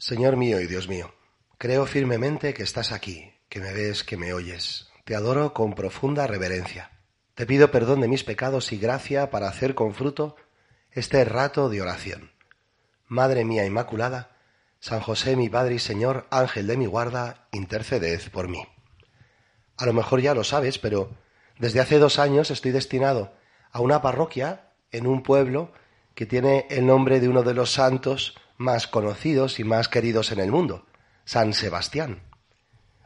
Señor mío y Dios mío, creo firmemente que estás aquí, que me ves, que me oyes. Te adoro con profunda reverencia. Te pido perdón de mis pecados y gracia para hacer con fruto este rato de oración. Madre mía Inmaculada, San José mi Padre y Señor, Ángel de mi guarda, interceded por mí. A lo mejor ya lo sabes, pero desde hace dos años estoy destinado a una parroquia en un pueblo que tiene el nombre de uno de los santos más conocidos y más queridos en el mundo, San Sebastián.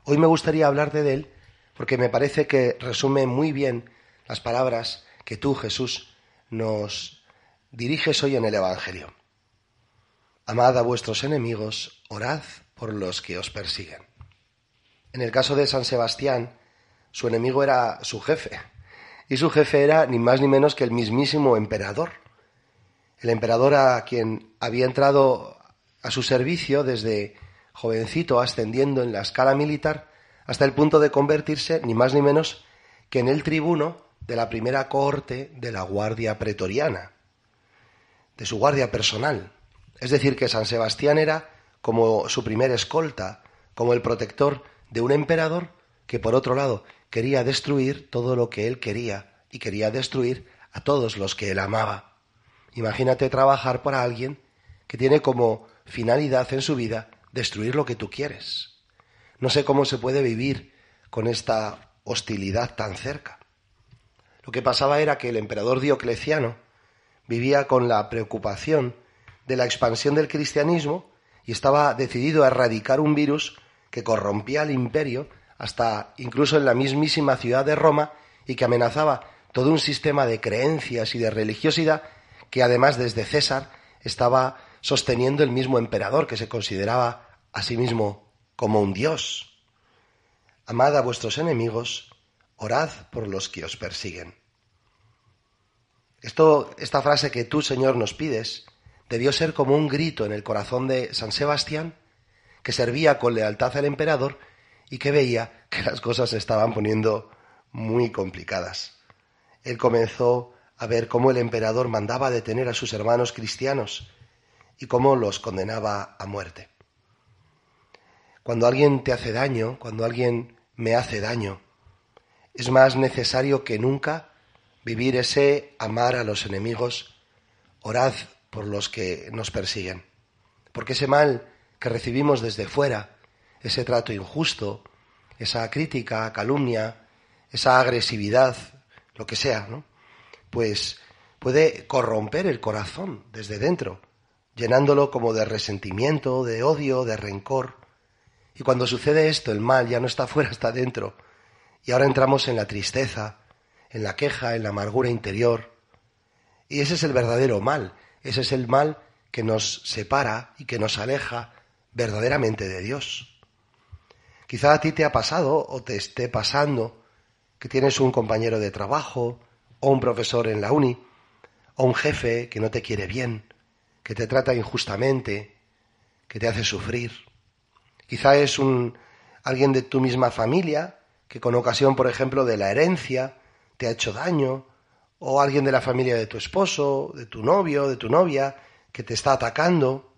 Hoy me gustaría hablarte de él porque me parece que resume muy bien las palabras que tú, Jesús, nos diriges hoy en el Evangelio. Amad a vuestros enemigos, orad por los que os persiguen. En el caso de San Sebastián, su enemigo era su jefe, y su jefe era ni más ni menos que el mismísimo emperador. El emperador a quien había entrado a su servicio desde jovencito ascendiendo en la escala militar hasta el punto de convertirse ni más ni menos que en el tribuno de la primera cohorte de la Guardia Pretoriana, de su guardia personal. Es decir, que San Sebastián era como su primer escolta, como el protector de un emperador que por otro lado quería destruir todo lo que él quería y quería destruir a todos los que él amaba. Imagínate trabajar para alguien que tiene como finalidad en su vida destruir lo que tú quieres. No sé cómo se puede vivir con esta hostilidad tan cerca. Lo que pasaba era que el emperador Diocleciano vivía con la preocupación de la expansión del cristianismo y estaba decidido a erradicar un virus que corrompía al imperio hasta incluso en la mismísima ciudad de Roma y que amenazaba todo un sistema de creencias y de religiosidad que además desde César estaba sosteniendo el mismo emperador que se consideraba a sí mismo como un dios. Amad a vuestros enemigos, orad por los que os persiguen. Esto, esta frase que tú, Señor, nos pides, debió ser como un grito en el corazón de San Sebastián, que servía con lealtad al emperador y que veía que las cosas se estaban poniendo muy complicadas. Él comenzó a ver cómo el emperador mandaba detener a sus hermanos cristianos y cómo los condenaba a muerte. Cuando alguien te hace daño, cuando alguien me hace daño, es más necesario que nunca vivir ese amar a los enemigos, orad por los que nos persiguen. Porque ese mal que recibimos desde fuera, ese trato injusto, esa crítica, calumnia, esa agresividad, lo que sea, ¿no? Pues puede corromper el corazón desde dentro, llenándolo como de resentimiento, de odio, de rencor. Y cuando sucede esto, el mal ya no está fuera, está dentro. Y ahora entramos en la tristeza, en la queja, en la amargura interior. Y ese es el verdadero mal, ese es el mal que nos separa y que nos aleja verdaderamente de Dios. Quizá a ti te ha pasado o te esté pasando que tienes un compañero de trabajo o un profesor en la uni o un jefe que no te quiere bien, que te trata injustamente, que te hace sufrir. Quizá es un alguien de tu misma familia que con ocasión, por ejemplo, de la herencia te ha hecho daño, o alguien de la familia de tu esposo, de tu novio, de tu novia, que te está atacando.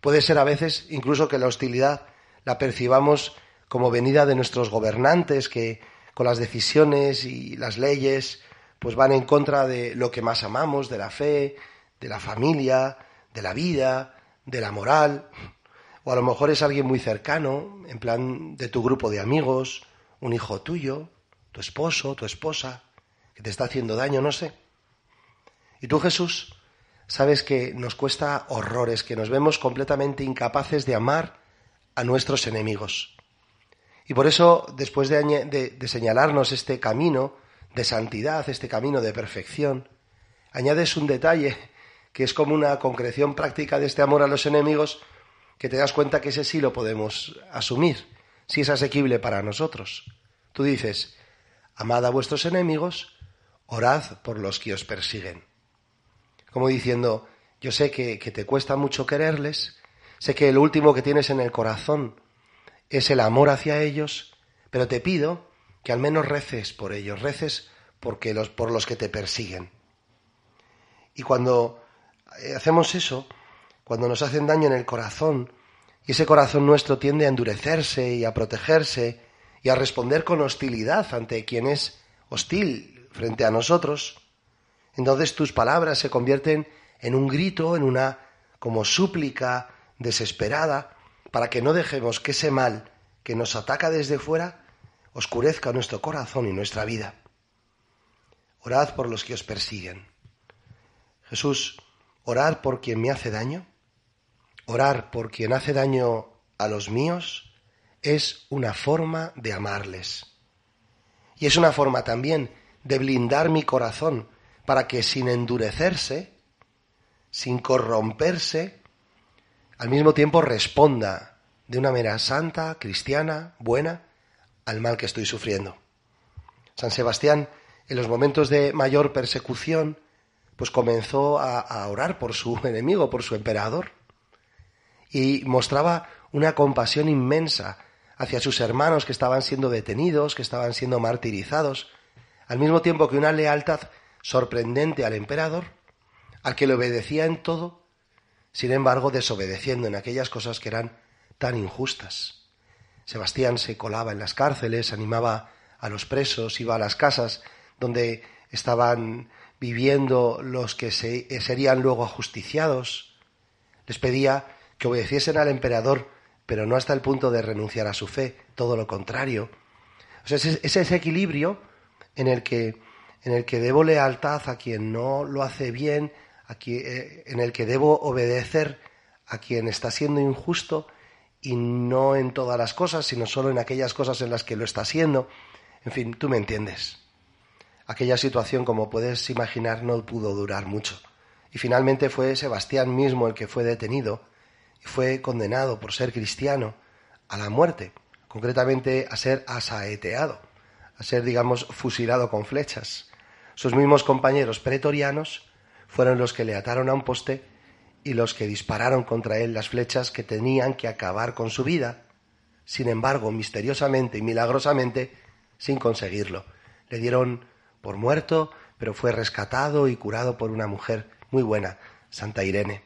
Puede ser a veces incluso que la hostilidad la percibamos como venida de nuestros gobernantes que con las decisiones y las leyes pues van en contra de lo que más amamos, de la fe, de la familia, de la vida, de la moral, o a lo mejor es alguien muy cercano, en plan de tu grupo de amigos, un hijo tuyo, tu esposo, tu esposa, que te está haciendo daño, no sé. Y tú, Jesús, sabes que nos cuesta horrores, que nos vemos completamente incapaces de amar a nuestros enemigos. Y por eso, después de, de señalarnos este camino de santidad, este camino de perfección, añades un detalle que es como una concreción práctica de este amor a los enemigos, que te das cuenta que ese sí lo podemos asumir, si es asequible para nosotros. Tú dices, amad a vuestros enemigos, orad por los que os persiguen. Como diciendo, yo sé que, que te cuesta mucho quererles, sé que el último que tienes en el corazón es el amor hacia ellos, pero te pido que al menos reces por ellos, reces porque los, por los que te persiguen. Y cuando eh, hacemos eso, cuando nos hacen daño en el corazón, y ese corazón nuestro tiende a endurecerse y a protegerse y a responder con hostilidad ante quien es hostil frente a nosotros, entonces tus palabras se convierten en un grito, en una como súplica desesperada, para que no dejemos que ese mal que nos ataca desde fuera oscurezca nuestro corazón y nuestra vida. Orad por los que os persiguen. Jesús, orar por quien me hace daño, orar por quien hace daño a los míos, es una forma de amarles. Y es una forma también de blindar mi corazón para que sin endurecerse, sin corromperse, al mismo tiempo responda de una manera santa, cristiana, buena, al mal que estoy sufriendo. San Sebastián, en los momentos de mayor persecución, pues comenzó a, orar por su enemigo, por su emperador, y mostraba una compasión inmensa hacia sus hermanos que estaban siendo detenidos, que estaban siendo martirizados, al mismo tiempo que una lealtad sorprendente al emperador, al que le obedecía en todo, sin embargo desobedeciendo en aquellas cosas que eran tan injustas. Sebastián se colaba en las cárceles, animaba a los presos, iba a las casas donde estaban viviendo los que serían luego ajusticiados. Les pedía que obedeciesen al emperador, pero no hasta el punto de renunciar a su fe, todo lo contrario. O sea, es ese equilibrio en el que, en el que debo lealtad a quien no lo hace bien, eh, en el que debo obedecer a quien está siendo injusto y no en todas las cosas, sino solo en aquellas cosas en las que lo está siendo. En fin, tú me entiendes. Aquella situación, como puedes imaginar, no pudo durar mucho. Y finalmente fue Sebastián mismo el que fue detenido y fue condenado por ser cristiano a la muerte, concretamente a ser asaeteado, a ser, digamos, fusilado con flechas. Sus mismos compañeros pretorianos fueron los que le ataron a un poste y los que dispararon contra él las flechas que tenían que acabar con su vida. Sin embargo, misteriosamente y milagrosamente, sin conseguirlo. Le dieron por muerto, pero fue rescatado y curado por una mujer muy buena, Santa Irene.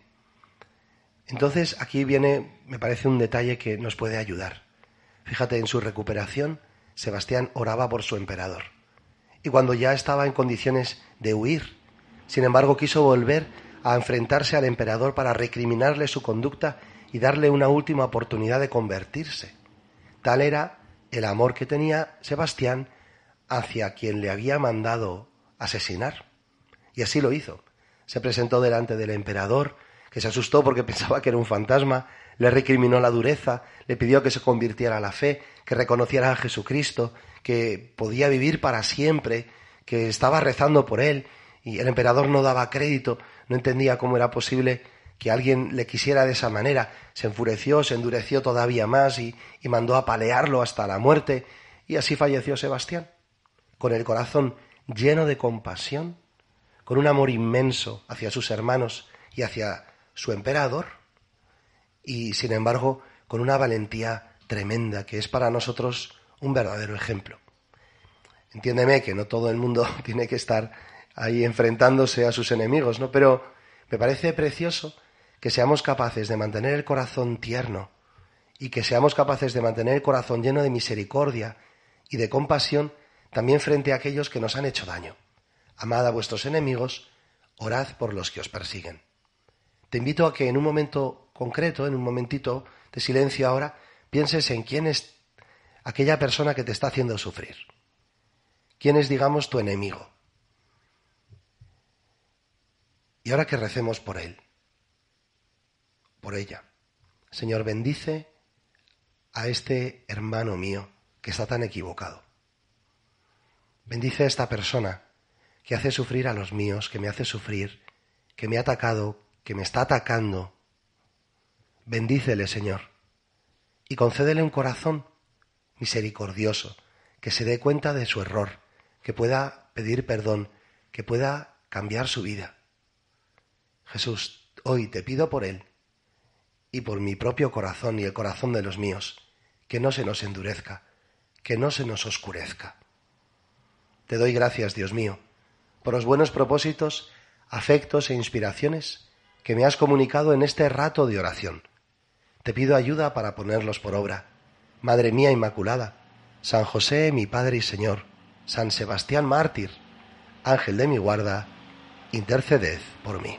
Entonces aquí viene, me parece, un detalle que nos puede ayudar. Fíjate, en su recuperación, Sebastián oraba por su emperador. Y cuando ya estaba en condiciones de huir, sin embargo, quiso volver a enfrentarse al emperador para recriminarle su conducta y darle una última oportunidad de convertirse. Tal era el amor que tenía Sebastián hacia quien le había mandado asesinar. Y así lo hizo. Se presentó delante del emperador, que se asustó porque pensaba que era un fantasma, le recriminó la dureza, le pidió que se convirtiera a la fe, que reconociera a Jesucristo, que podía vivir para siempre, que estaba rezando por él, y el emperador no daba crédito, no entendía cómo era posible que alguien le quisiera de esa manera. Se enfureció, se endureció todavía más y, y mandó apalearlo hasta la muerte, y así falleció Sebastián, con el corazón lleno de compasión, con un amor inmenso hacia sus hermanos y hacia su emperador, y sin embargo con una valentía tremenda que es para nosotros un verdadero ejemplo. Entiéndeme que no todo el mundo tiene que estar ahí enfrentándose a sus enemigos, ¿no? Pero me parece precioso que seamos capaces de mantener el corazón tierno y que seamos capaces de mantener el corazón lleno de misericordia y de compasión también frente a aquellos que nos han hecho daño. Amad a vuestros enemigos, orad por los que os persiguen. Te invito a que en un momento concreto, en un momentito de silencio ahora, pienses en quién es aquella persona que te está haciendo sufrir. ¿Quién es, digamos, tu enemigo? Y ahora que recemos por él, por ella. Señor, bendice a este hermano mío que está tan equivocado. Bendice a esta persona que hace sufrir a los míos, que me hace sufrir, que me ha atacado, que me está atacando. Bendícele, Señor, y concédele un corazón misericordioso, que se dé cuenta de su error, que pueda pedir perdón, que pueda cambiar su vida. Jesús, hoy te pido por él y por mi propio corazón y el corazón de los míos, que no se nos endurezca, que no se nos oscurezca. Te doy gracias, Dios mío, por los buenos propósitos, afectos e inspiraciones que me has comunicado en este rato de oración. Te pido ayuda para ponerlos por obra. Madre mía Inmaculada, San José, mi Padre y Señor, San Sebastián Mártir, Ángel de mi guarda, interceded por mí.